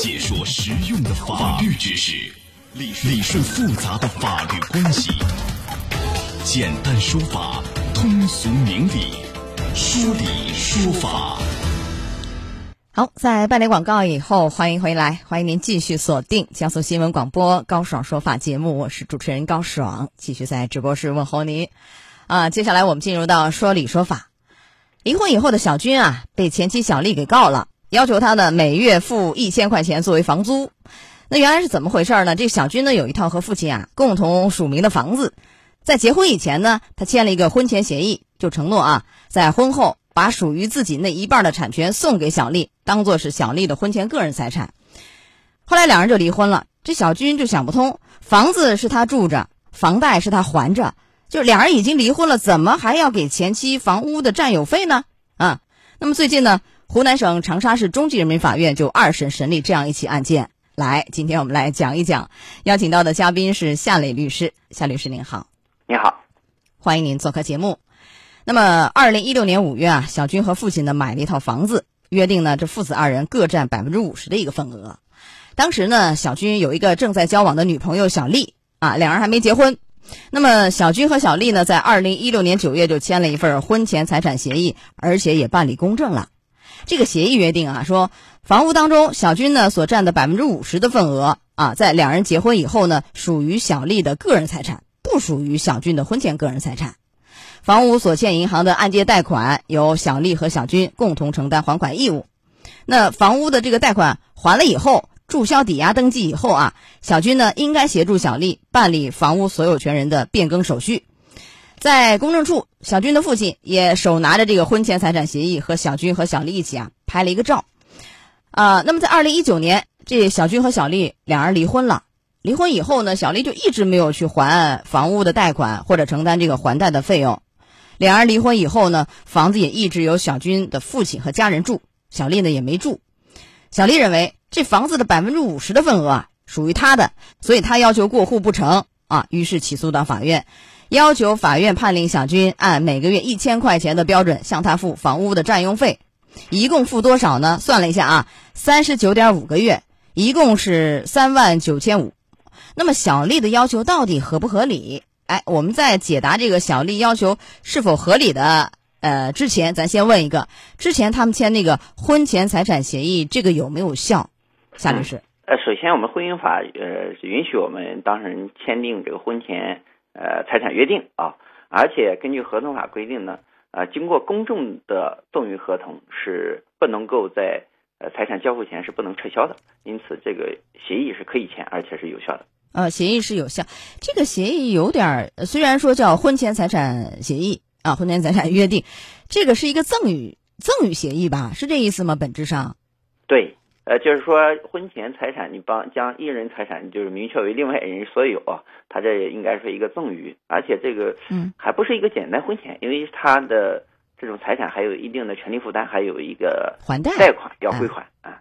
解说实用的法律知识，理理顺复杂的法律关系，简单说法，通俗明理，说理说法。好，在半点广告以后，欢迎回来，欢迎您继续锁定江苏新闻广播高爽说法节目，我是主持人高爽，继续在直播室问候您。啊，接下来我们进入到说理说法。离婚以后的小军啊，被前妻小丽给告了，要求他呢每月付一千块钱作为房租。那原来是怎么回事呢？这小军呢有一套和父亲啊共同署名的房子，在结婚以前呢，他签了一个婚前协议，就承诺啊，在婚后把属于自己那一半的产权送给小丽，当做是小丽的婚前个人财产。后来两人就离婚了，这小军就想不通，房子是他住着，房贷是他还着。就两人已经离婚了，怎么还要给前妻房屋的占有费呢？啊，那么最近呢，湖南省长沙市中级人民法院就二审审理这样一起案件。来，今天我们来讲一讲，邀请到的嘉宾是夏磊律师。夏律师您好，你好，欢迎您做客节目。那么，二零一六年五月啊，小军和父亲呢买了一套房子，约定呢这父子二人各占百分之五十的一个份额。当时呢，小军有一个正在交往的女朋友小丽啊，两人还没结婚。那么，小军和小丽呢，在二零一六年九月就签了一份婚前财产协议，而且也办理公证了。这个协议约定啊，说房屋当中小军呢所占的百分之五十的份额啊，在两人结婚以后呢，属于小丽的个人财产，不属于小军的婚前个人财产。房屋所欠银行的按揭贷款，由小丽和小军共同承担还款义务。那房屋的这个贷款还了以后。注销抵押登记以后啊，小军呢应该协助小丽办理房屋所有权人的变更手续。在公证处，小军的父亲也手拿着这个婚前财产协议和小军和小丽一起啊拍了一个照。啊，那么在二零一九年，这小军和小丽两人离婚了。离婚以后呢，小丽就一直没有去还房屋的贷款或者承担这个还贷的费用。两人离婚以后呢，房子也一直由小军的父亲和家人住，小丽呢也没住。小丽认为。这房子的百分之五十的份额啊，属于他的，所以他要求过户不成啊，于是起诉到法院，要求法院判令小军按每个月一千块钱的标准向他付房屋的占用费，一共付多少呢？算了一下啊，三十九点五个月，一共是三万九千五。那么小丽的要求到底合不合理？哎，我们在解答这个小丽要求是否合理的。呃，之前咱先问一个，之前他们签那个婚前财产协议，这个有没有效？夏律师，呃，首先我们婚姻法呃允许我们当事人签订这个婚前呃财产约定啊，而且根据合同法规定呢，呃，经过公证的赠与合同是不能够在呃财产交付前是不能撤销的，因此这个协议是可以签，而且是有效的。呃，协议是有效，这个协议有点儿，虽然说叫婚前财产协议。啊，婚前财产约定，这个是一个赠与赠与协议吧？是这意思吗？本质上，对，呃，就是说婚前财产你帮将一人财产就是明确为另外一人所有，他这应该是一个赠与，而且这个嗯还不是一个简单婚前，因为他的这种财产还有一定的权利负担，还有一个还贷贷款要归还啊。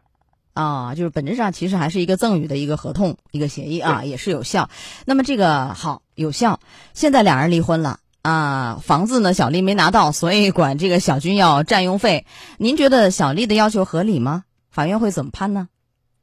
啊，就是本质上其实还是一个赠与的一个合同一个协议啊，也是有效。那么这个好有效，现在两人离婚了。啊，房子呢，小丽没拿到，所以管这个小军要占用费。您觉得小丽的要求合理吗？法院会怎么判呢？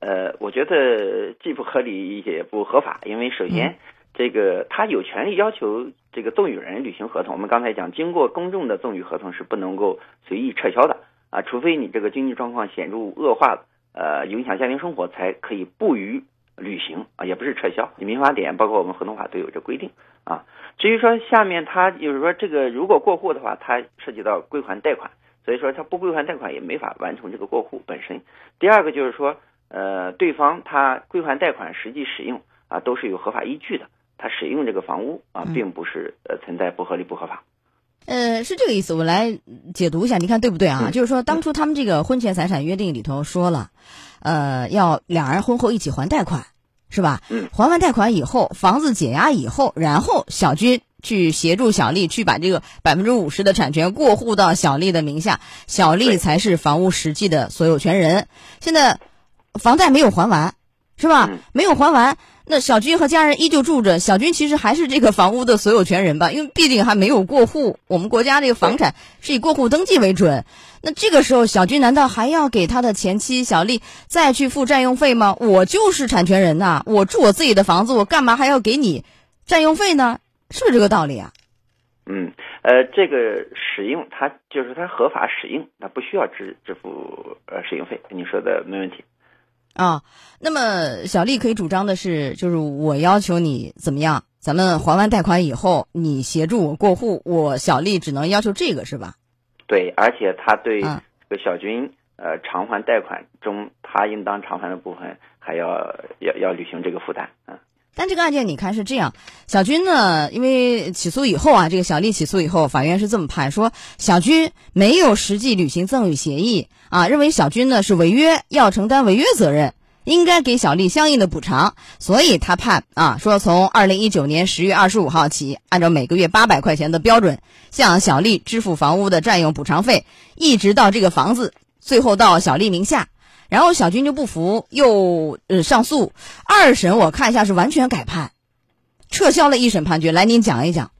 呃，我觉得既不合理也不合法，因为首先，这个他有权利要求这个赠与人履行合同。我们刚才讲，经过公证的赠与合同是不能够随意撤销的啊，除非你这个经济状况显著恶化，呃，影响家庭生活，才可以不予履行啊，也不是撤销。你民法典包括我们合同法都有这规定啊。至于说下面他就是说这个如果过户的话，它涉及到归还贷款，所以说他不归还贷款也没法完成这个过户本身。第二个就是说，呃，对方他归还贷款实际使用啊都是有合法依据的，他使用这个房屋啊并不是呃存在不合理不合法。呃，是这个意思，我来解读一下，你看对不对啊？就是说当初他们这个婚前财产约定里头说了，呃，要两人婚后一起还贷款。是吧？嗯，还完贷款以后，房子解押以后，然后小军去协助小丽去把这个百分之五十的产权过户到小丽的名下，小丽才是房屋实际的所有权人。现在房贷没有还完，是吧？没有还完，那小军和家人依旧住着，小军其实还是这个房屋的所有权人吧？因为毕竟还没有过户，我们国家这个房产是以过户登记为准。那这个时候，小军难道还要给他的前妻小丽再去付占用费吗？我就是产权人呐，我住我自己的房子，我干嘛还要给你占用费呢？是不是这个道理啊？嗯，呃，这个使用它就是它合法使用，它不需要支支付呃使用费。你说的没问题。啊，那么小丽可以主张的是，就是我要求你怎么样？咱们还完贷款以后，你协助我过户，我小丽只能要求这个是吧？对，而且他对这个小军呃偿还贷款中他应当偿还的部分，还要要要履行这个负担啊。但这个案件你看是这样，小军呢，因为起诉以后啊，这个小丽起诉以后，法院是这么判说，小军没有实际履行赠与协议啊，认为小军呢是违约，要承担违约责任，应该给小丽相应的补偿，所以他判啊，说从二零一九年十月二十五号起，按照每个月八百块钱的标准，向小丽支付房屋的占用补偿费，一直到这个房子最后到小丽名下。然后小军就不服，又呃上诉，二审我看一下是完全改判，撤销了一审判决。来，您讲一讲。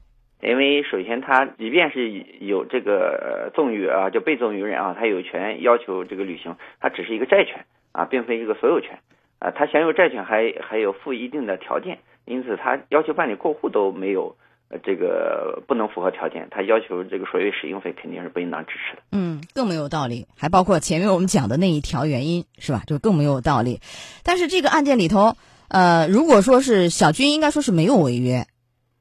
因为首先他即便是有这个赠与啊，就被赠与人啊，他有权要求这个履行，他只是一个债权啊，并非一个所有权啊。他享有债权还还有附一定的条件，因此他要求办理过户都没有。呃，这个不能符合条件，他要求这个所谓使用费肯定是不应当支持的。嗯，更没有道理，还包括前面我们讲的那一条原因，是吧？就更没有道理。但是这个案件里头，呃，如果说是小军，应该说是没有违约，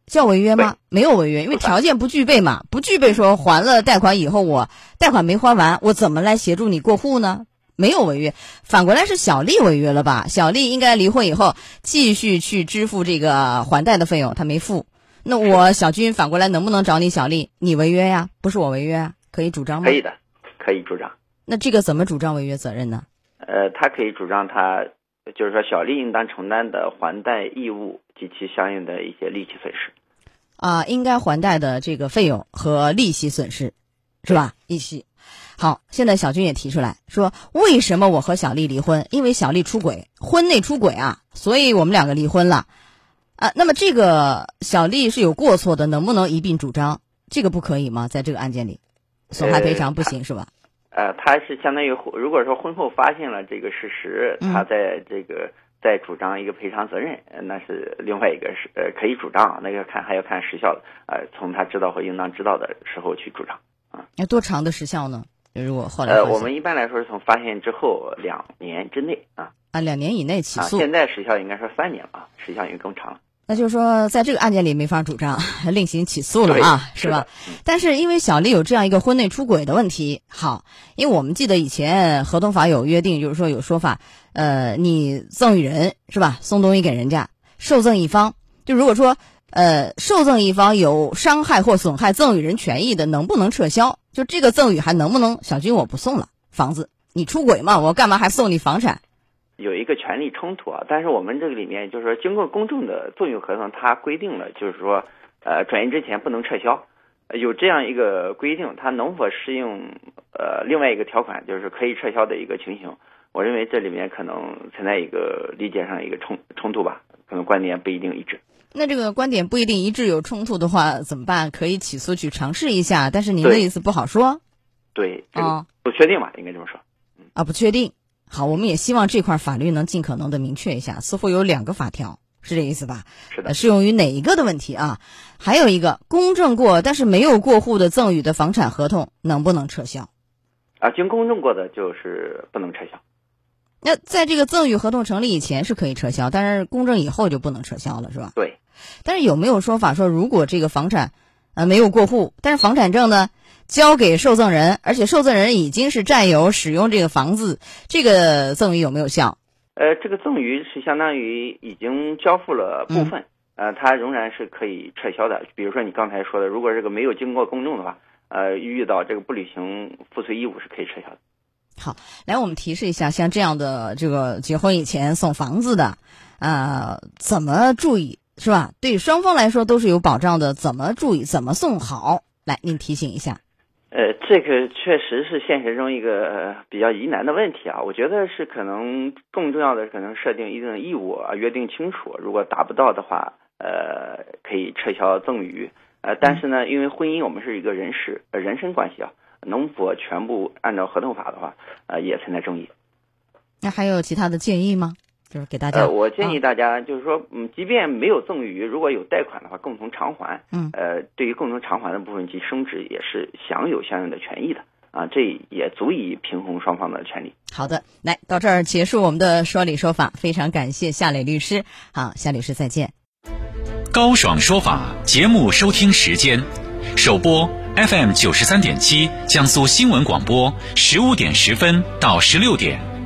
叫违约吗？没有违约，因为条件不具备嘛，不具备说还了贷款以后，我贷款没还完，我怎么来协助你过户呢？没有违约，反过来是小丽违约了吧？小丽应该离婚以后继续去支付这个还贷的费用，她没付。那我小军反过来能不能找你小丽？你违约呀，不是我违约啊，可以主张吗？可以的，可以主张。那这个怎么主张违约责任呢？呃，他可以主张他就是说小丽应当承担的还贷义务及其相应的一些利息损失。啊，应该还贷的这个费用和利息损失，是吧？利息。好，现在小军也提出来说，为什么我和小丽离婚？因为小丽出轨，婚内出轨啊，所以我们两个离婚了。啊，那么这个小丽是有过错的，能不能一并主张？这个不可以吗？在这个案件里，损害赔偿不行是吧？呃，他是相当于，如果说婚后发现了这个事实，他在这个再主张一个赔偿责任，那是另外一个是呃可以主张，那个看还要看时效的，呃，从他知道或应当知道的时候去主张啊。要多长的时效呢？如果后来呃，我们一般来说是从发现之后两年之内啊啊，两年以内起诉。现在时效应该说三年了，时效应该更长了。那就是说，在这个案件里没法主张，另行起诉了啊，是吧？但是因为小丽有这样一个婚内出轨的问题，好，因为我们记得以前合同法有约定，就是说有说法，呃，你赠与人是吧，送东西给人家，受赠一方，就如果说呃受赠一方有伤害或损害赠与人权益的，能不能撤销？就这个赠与还能不能？小军我不送了房子，你出轨嘛，我干嘛还送你房产？有一个权利冲突啊，但是我们这个里面就是说，经过公证的赠与合同，它规定了就是说，呃，转移之前不能撤销，有这样一个规定，它能否适用呃另外一个条款，就是可以撤销的一个情形？我认为这里面可能存在一个理解上一个冲冲突吧，可能观点不一定一致。那这个观点不一定一致，有冲突的话怎么办？可以起诉去尝试一下，但是您的意思不好说。对，这个不确定吧，应该这么说。啊，不确定。好，我们也希望这块法律能尽可能的明确一下。似乎有两个法条，是这意思吧？是的。适用于哪一个的问题啊？还有一个公证过但是没有过户的赠与的房产合同能不能撤销？啊，经公证过的就是不能撤销。那在这个赠与合同成立以前是可以撤销，但是公证以后就不能撤销了，是吧？对。但是有没有说法说，如果这个房产呃没有过户，但是房产证呢？交给受赠人，而且受赠人已经是占有使用这个房子，这个赠与有没有效？呃，这个赠与是相当于已经交付了部分，呃，它仍然是可以撤销的。比如说你刚才说的，如果这个没有经过公证的话，呃，遇到这个不履行付税义务是可以撤销的。好，来我们提示一下，像这样的这个结婚以前送房子的，呃，怎么注意是吧？对双方来说都是有保障的，怎么注意？怎么送好？来，您提醒一下。呃，这个确实是现实中一个比较疑难的问题啊。我觉得是可能更重要的，可能设定一定的义务啊，约定清楚，如果达不到的话，呃，可以撤销赠与。呃，但是呢，因为婚姻我们是一个人事、人身关系啊，能否全部按照合同法的话，呃，也存在争议。那还有其他的建议吗？就是给大家，我建议大家就是说，嗯，即便没有赠与，如果有贷款的话，共同偿还，嗯，呃，对于共同偿还的部分及升值也是享有相应的权益的啊，这也足以平衡双方的权利。好的，来到这儿结束我们的说理说法，非常感谢夏磊律师。好，夏律师再见。高爽说法节目收听时间，首播 FM 九十三点七江苏新闻广播十五点十分到十六点，